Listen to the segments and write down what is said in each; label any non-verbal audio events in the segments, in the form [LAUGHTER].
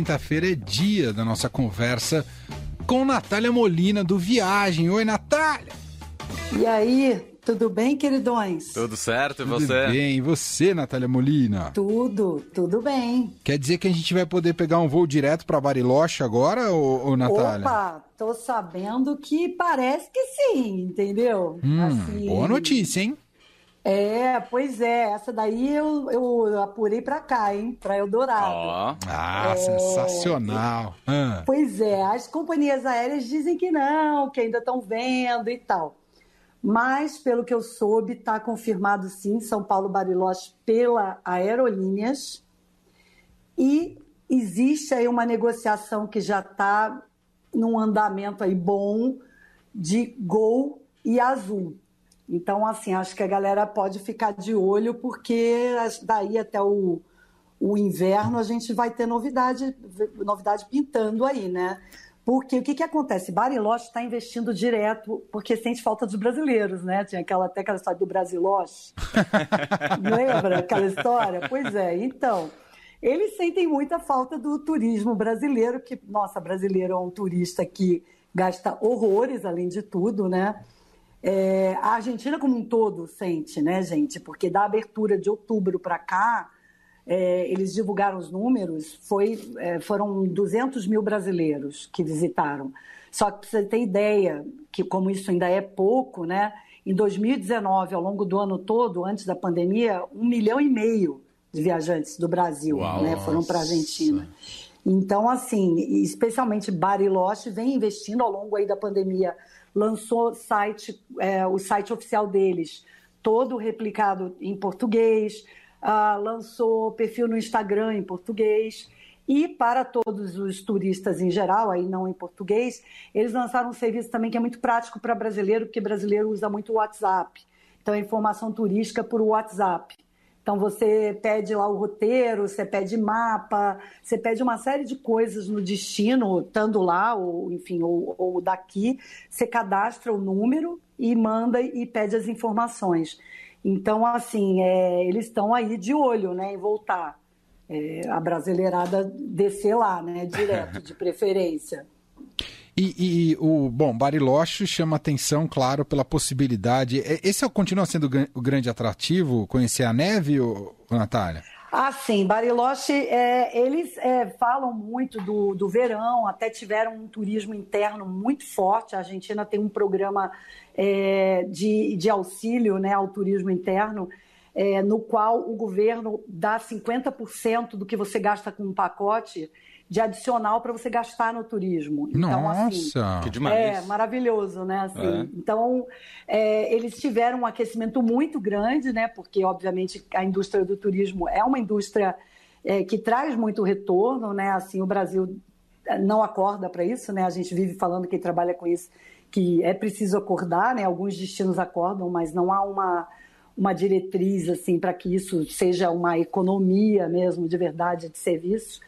quinta-feira é dia da nossa conversa com Natália Molina do Viagem. Oi, Natália! E aí, tudo bem, queridões? Tudo certo, e Tudo você? bem, e você, Natália Molina? Tudo, tudo bem. Quer dizer que a gente vai poder pegar um voo direto para Bariloche agora, ô, ô Natália? Opa, tô sabendo que parece que sim, entendeu? Hum, Assim, Boa notícia, hein? É, pois é, essa daí eu, eu apurei pra cá, hein? Pra Eldorado. Ó, Ah, É. sensacional. Ah, Pois é, as companhias aéreas dizem que não, que ainda estão vendo e tal. Mas, pelo que eu soube, está confirmado sim, São Paulo Bariloche pela Aerolíneas. E existe aí uma negociação que já está num andamento aí bom de Gol e Azul. Então, assim, acho que a galera pode ficar de olho, porque daí até o, o inverno a gente vai ter novidade, novidade pintando aí, né? Porque o que, que acontece? Bariloche está investindo direto, porque sente falta dos brasileiros, né? Tinha aquela, até aquela história do Brasiloche. [LAUGHS] Lembra aquela história? Pois é, então. Eles sentem muita falta do turismo brasileiro, que, nossa, brasileiro é um turista que gasta horrores, além de tudo, né? É, a Argentina como um todo sente, né, gente? Porque da abertura de outubro para cá, é, eles divulgaram os números, foi, é, foram 200 mil brasileiros que visitaram. Só que você ter ideia, que como isso ainda é pouco, né? Em 2019, ao longo do ano todo, antes da pandemia, um milhão e meio de viajantes do Brasil Uau. né, foram para a Argentina. Então, assim, especialmente Bariloche vem investindo ao longo aí da pandemia, lançou site, é, o site oficial deles, todo replicado em português, ah, lançou perfil no Instagram em português. E para todos os turistas em geral, aí não em português, eles lançaram um serviço também que é muito prático para brasileiro, porque brasileiro usa muito o WhatsApp. Então, é informação turística por WhatsApp. Então você pede lá o roteiro, você pede mapa, você pede uma série de coisas no destino, estando lá, ou enfim, ou, ou daqui, você cadastra o número e manda e pede as informações. Então, assim, é, eles estão aí de olho né, em voltar. É, a brasileirada descer lá, né? Direto, [LAUGHS] de preferência. E, e o bom Bariloche chama atenção, claro, pela possibilidade. é- Esse é- continua sendo o gran- o grande atrativo, conhecer a neve, ô, Natália? Ah, sim, Bariloche, é, eles é, falam muito do, do verão, até tiveram um turismo interno muito forte. A Argentina tem um programa é, de, de auxílio né, ao turismo interno, é, no qual o governo dá 50% do que você gasta com um pacote de adicional para você gastar no turismo. Então, assim, Nossa! que demais. é, maravilhoso, né? Assim, É. Então, é, eles tiveram um aquecimento muito grande, né? Porque, obviamente, a indústria do turismo é uma indústria é, que traz muito retorno, né? Assim, o Brasil não acorda para isso, né? A gente vive falando, quem trabalha com isso, que é preciso acordar, né? Alguns destinos acordam, mas não há uma, uma diretriz, assim, para que isso seja uma economia mesmo, de verdade, de serviços.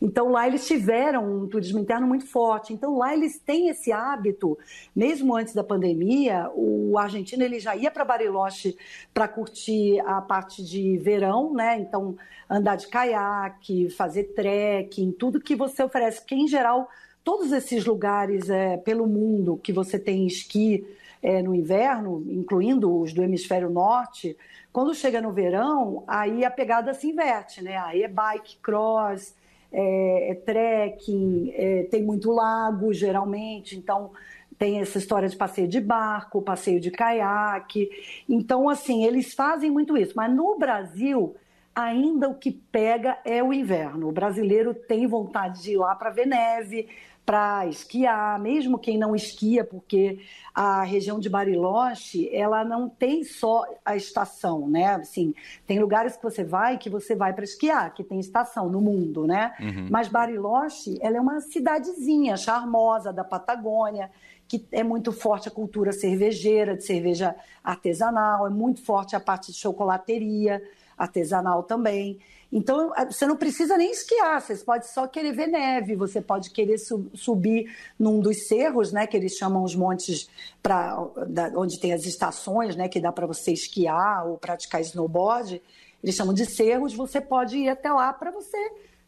Então lá eles tiveram um turismo interno muito forte. Então lá eles têm esse hábito, mesmo antes da pandemia, o argentino ele já ia para Bariloche para curtir a parte de verão, né? Então andar de caiaque, fazer trekking, tudo que você oferece, porque em geral todos esses lugares é, pelo mundo que você tem esqui é, no inverno, incluindo os do hemisfério norte, quando chega no verão, aí a pegada se inverte, né? Aí é bike cross, é, é trekking, é, tem muito lago, geralmente, então tem essa história de passeio de barco, passeio de caiaque. Então, assim, eles fazem muito isso. Mas no Brasil, ainda o que pega é o inverno. O brasileiro tem vontade de ir lá para ver neve, para esquiar, mesmo quem não esquia, porque a região de Bariloche, ela não tem só a estação, né? Assim, tem lugares que você vai que você vai para esquiar, que tem estação no mundo, né? Uhum. Mas Bariloche, ela é uma cidadezinha charmosa da Patagônia, que é muito forte a cultura cervejeira, de cerveja artesanal, é muito forte a parte de chocolateria artesanal também. Então, você não precisa nem esquiar, você pode só querer ver neve, você pode querer su subir num dos cerros, né, que eles chamam os montes pra, da, onde tem as estações, né, que dá para você esquiar ou praticar snowboard. Eles chamam de cerros, você pode ir até lá para você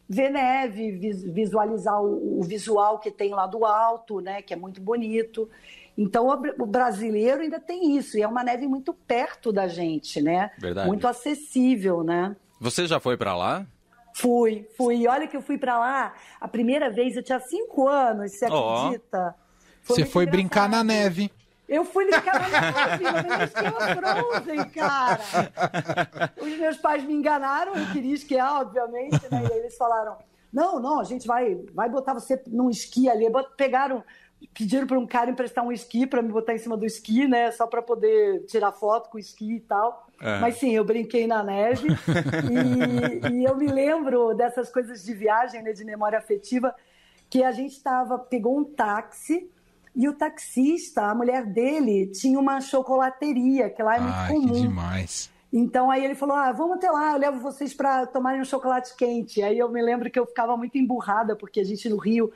ver neve, visualizar o, o, visual que tem lá do alto, né, que é muito bonito. Então o brasileiro ainda tem isso, e é uma neve muito perto da gente, né? Verdade. Muito acessível, né? Você já foi para lá? Fui, fui. Olha que eu fui para lá a primeira vez, eu tinha cinco anos, você acredita? Oh. Foi você foi engraçado. brincar na neve. Eu fui eu esquiava Frozen, cara. Os meus pais me enganaram, eu queria esquiar, obviamente, né? E aí eles falaram, não, não, a gente vai, vai botar você num esqui ali. Pegaram, pediram para um cara emprestar um esqui para me botar em cima do esqui, né? Só para poder tirar foto com o esqui e tal. É. Mas sim, eu brinquei na neve. e, e, eu me lembro dessas coisas de viagem, né, de memória afetiva, que a gente estava, pegou um táxi e o taxista, a mulher dele, tinha uma chocolateria, que lá é muito Ai, comum. Que demais. Então aí ele falou: ah, vamos até lá, eu levo vocês para tomarem um chocolate quente. Aí eu me lembro que eu ficava muito emburrada, porque a gente no Rio,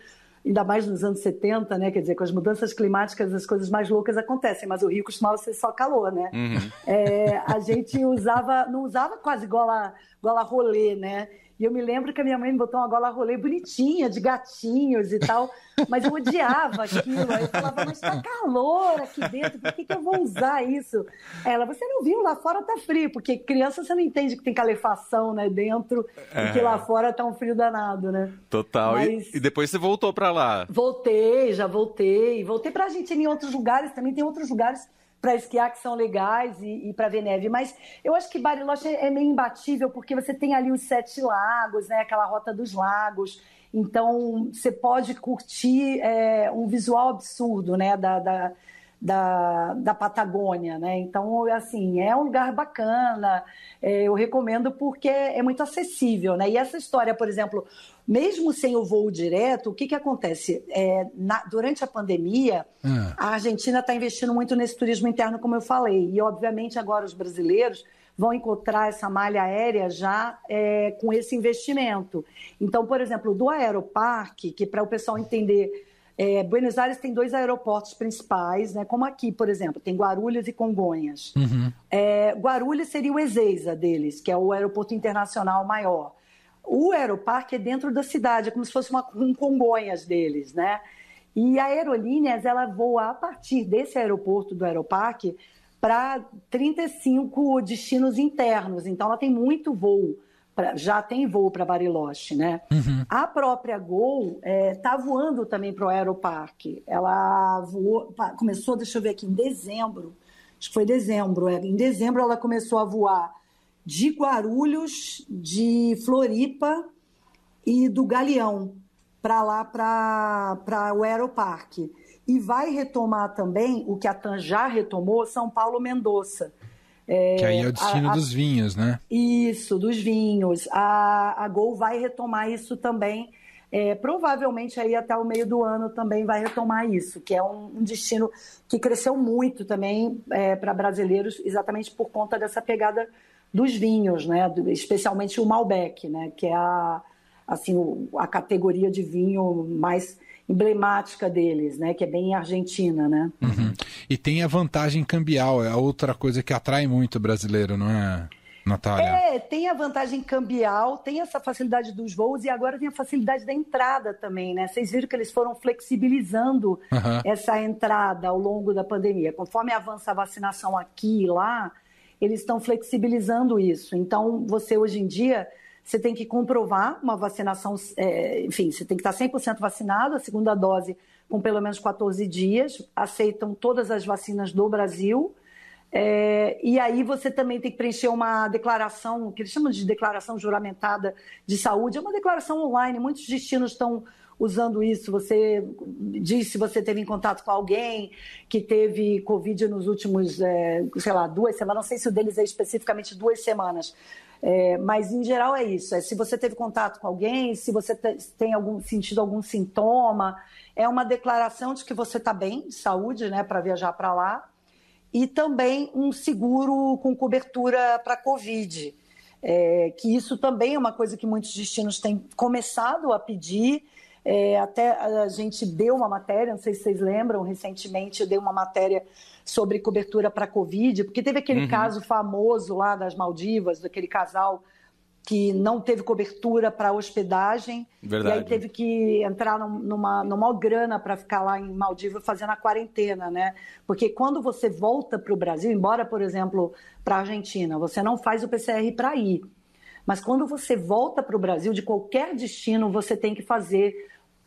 ainda mais nos anos 70, né? Quer dizer, com as mudanças climáticas as coisas mais loucas acontecem, mas o Rio costumava ser só calor, né? Uhum. É, a gente usava, não usava quase gola, gola rolê, né? E eu me lembro que a minha mãe me botou uma gola rolê bonitinha, de gatinhos e tal, mas eu odiava aquilo. Aí eu falava, mas tá calor aqui dentro, por que, que eu vou usar isso? Ela, você não viu, lá fora tá frio, porque criança você não entende que tem calefação né, dentro é. e que lá fora tá um frio danado, né? Total. Mas... E, e, depois você voltou para lá? Voltei, já voltei. Voltei pra Argentina em outros lugares, também tem outros lugares para esquiar que são legais e, e para ver neve. Mas eu acho que Bariloche é, é meio imbatível porque você tem ali os sete lagos, né? Aquela rota dos lagos. Então você pode curtir é, um visual absurdo, né? Da, da, da, da, Patagônia, né? Então, assim, é um lugar bacana, é, eu recomendo porque é muito acessível, né? E essa história, por exemplo, mesmo sem o voo direto, o que, que acontece? É, na, durante a pandemia, hum. a Argentina está investindo muito nesse turismo interno, como eu falei. E, obviamente, agora os brasileiros vão encontrar essa malha aérea já é, com esse investimento. Então, por exemplo, do Aeroparque, que para o pessoal entender, é, Buenos Aires tem dois aeroportos principais, né, como aqui, por exemplo, tem Guarulhos e Congonhas. Uhum. É, Guarulhos seria o Ezeiza deles, que é o aeroporto internacional maior. O aeroparque é dentro da cidade, é como se fosse uma, um Congonhas deles, né? E a Aerolíneas, ela voa a partir desse aeroporto do aeroparque para 35 destinos internos. Então, ela tem muito voo. Pra, já tem voo para Bariloche, né? Uhum. A própria Gol está é, tá voando também para o aeroparque. Ela voou, começou, deixa eu ver aqui, em dezembro. Acho que foi dezembro. É, em dezembro ela começou a voar de Guarulhos, de Floripa e do Galeão para lá para o Aeroparque. E vai retomar também o que a TAN já retomou, São Paulo Mendoza. É, que aí é o destino a, a, dos vinhos, né? Isso, dos vinhos. A, a Gol vai retomar isso também. É, provavelmente aí até o meio do ano também vai retomar isso, que é um, um destino que cresceu muito também é, para brasileiros, exatamente por conta dessa pegada dos vinhos, né? especialmente o Malbec, né? que é a, assim, a categoria de vinho mais emblemática deles, né? Que é bem Argentina, né? Uhum. E tem a vantagem cambial, é a outra coisa que atrai muito o brasileiro, não é, Natália? É, tem a vantagem cambial, tem essa facilidade dos voos e agora tem a facilidade da entrada também, né? Vocês viram que eles foram flexibilizando uhum. essa entrada ao longo da pandemia. Conforme avança a vacinação aqui e lá, eles estão flexibilizando isso. Então, você hoje em dia, você tem que comprovar uma vacinação, é, enfim, você tem que estar 100% vacinado, a segunda dose com pelo menos 14 dias, aceitam todas as vacinas do Brasil. É, e aí você também tem que preencher uma declaração, que eles chamam de declaração juramentada de saúde, é uma declaração online, muitos destinos estão usando isso. Você diz se você teve em contato com alguém que teve Covid nos últimos, é, sei lá, duas semanas. Não sei se o deles é especificamente duas semanas. É, mas em geral é isso. É se você teve contato com alguém, se você tem algum sentido algum sintoma, é uma declaração de que você está bem de saúde, né, para viajar para lá, e também um seguro com cobertura para Covid. É, que isso também é uma coisa que muitos destinos têm começado a pedir é, até a gente deu uma matéria, não sei se vocês lembram, recentemente eu dei uma matéria sobre cobertura para Covid, porque teve aquele uhum. caso famoso lá das Maldivas, daquele casal que não teve cobertura para hospedagem. Verdade. E aí teve que entrar numa, numa grana para ficar lá em Maldivas fazendo a quarentena, né? Porque quando você volta para o Brasil, embora, por exemplo, para a Argentina, você não faz o PCR para ir. Mas quando você volta para o Brasil, de qualquer destino, você tem que fazer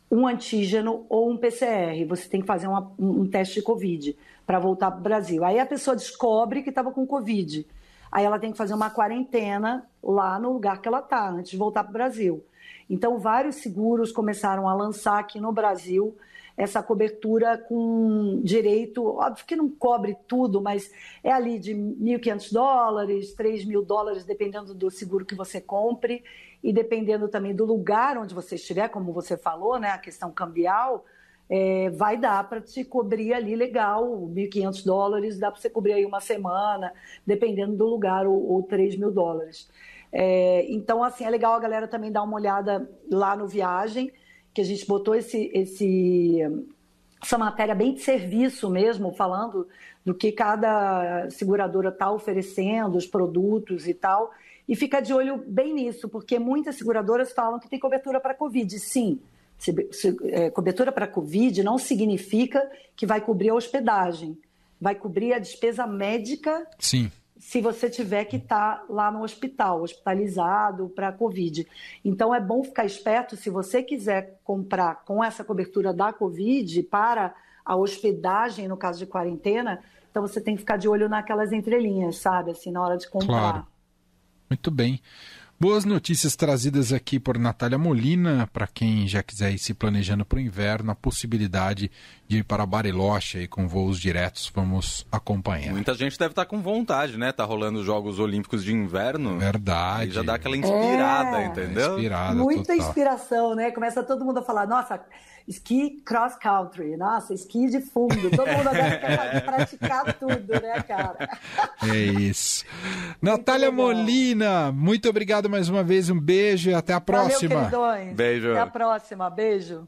um antígeno ou um PCR. Você tem que fazer uma, um teste de Covid para voltar para o Brasil. Aí a pessoa descobre que estava com Covid. Aí ela tem que fazer uma quarentena lá no lugar que ela está, antes de voltar para o Brasil. Então, vários seguros começaram a lançar aqui no Brasil essa cobertura com direito, óbvio que não cobre tudo, mas é ali de 1.500 dólares, 3 mil dólares, dependendo do seguro que você compre e dependendo também do lugar onde você estiver, como você falou, né, a questão cambial, é, vai dar para te cobrir ali legal, 1.500 dólares, dá para você cobrir aí uma semana, dependendo do lugar, ou, ou 3 mil dólares. É, então, assim, é legal a galera também dar uma olhada lá no Viagem, que a gente botou esse, esse, essa matéria bem de serviço mesmo, falando do que cada seguradora está oferecendo, os produtos e tal, e fica de olho bem nisso, porque muitas seguradoras falam que tem cobertura para Covid, sim, é, cobertura para Covid não significa que vai cobrir a hospedagem, vai cobrir a despesa médica. Sim. Se você tiver que estar tá lá no hospital, hospitalizado para Covid. Então é bom ficar esperto se você quiser comprar com essa cobertura da Covid para a hospedagem, no caso de quarentena, então você tem que ficar de olho naquelas entrelinhas, sabe? Assim, na hora de comprar. Claro. Muito bem. Boas notícias trazidas aqui por Natália Molina, para quem já quiser ir se planejando para o inverno, a possibilidade de ir para Bariloche aí com voos diretos, vamos acompanhar. Muita gente deve estar tá com vontade, né? Tá rolando os Jogos Olímpicos de Inverno. Verdade. Aí já dá aquela inspirada, é. entendeu? Inspirada, Muita total. inspiração, né? Começa todo mundo a falar, nossa, esqui cross country, nossa, esqui de fundo. Todo mundo agora quer [LAUGHS] [LAUGHS] praticar tudo, né, cara? É isso. Natália Molina, muito obrigado mais uma vez, um beijo e até a próxima. Valeu, Beijo. Até a próxima, beijo.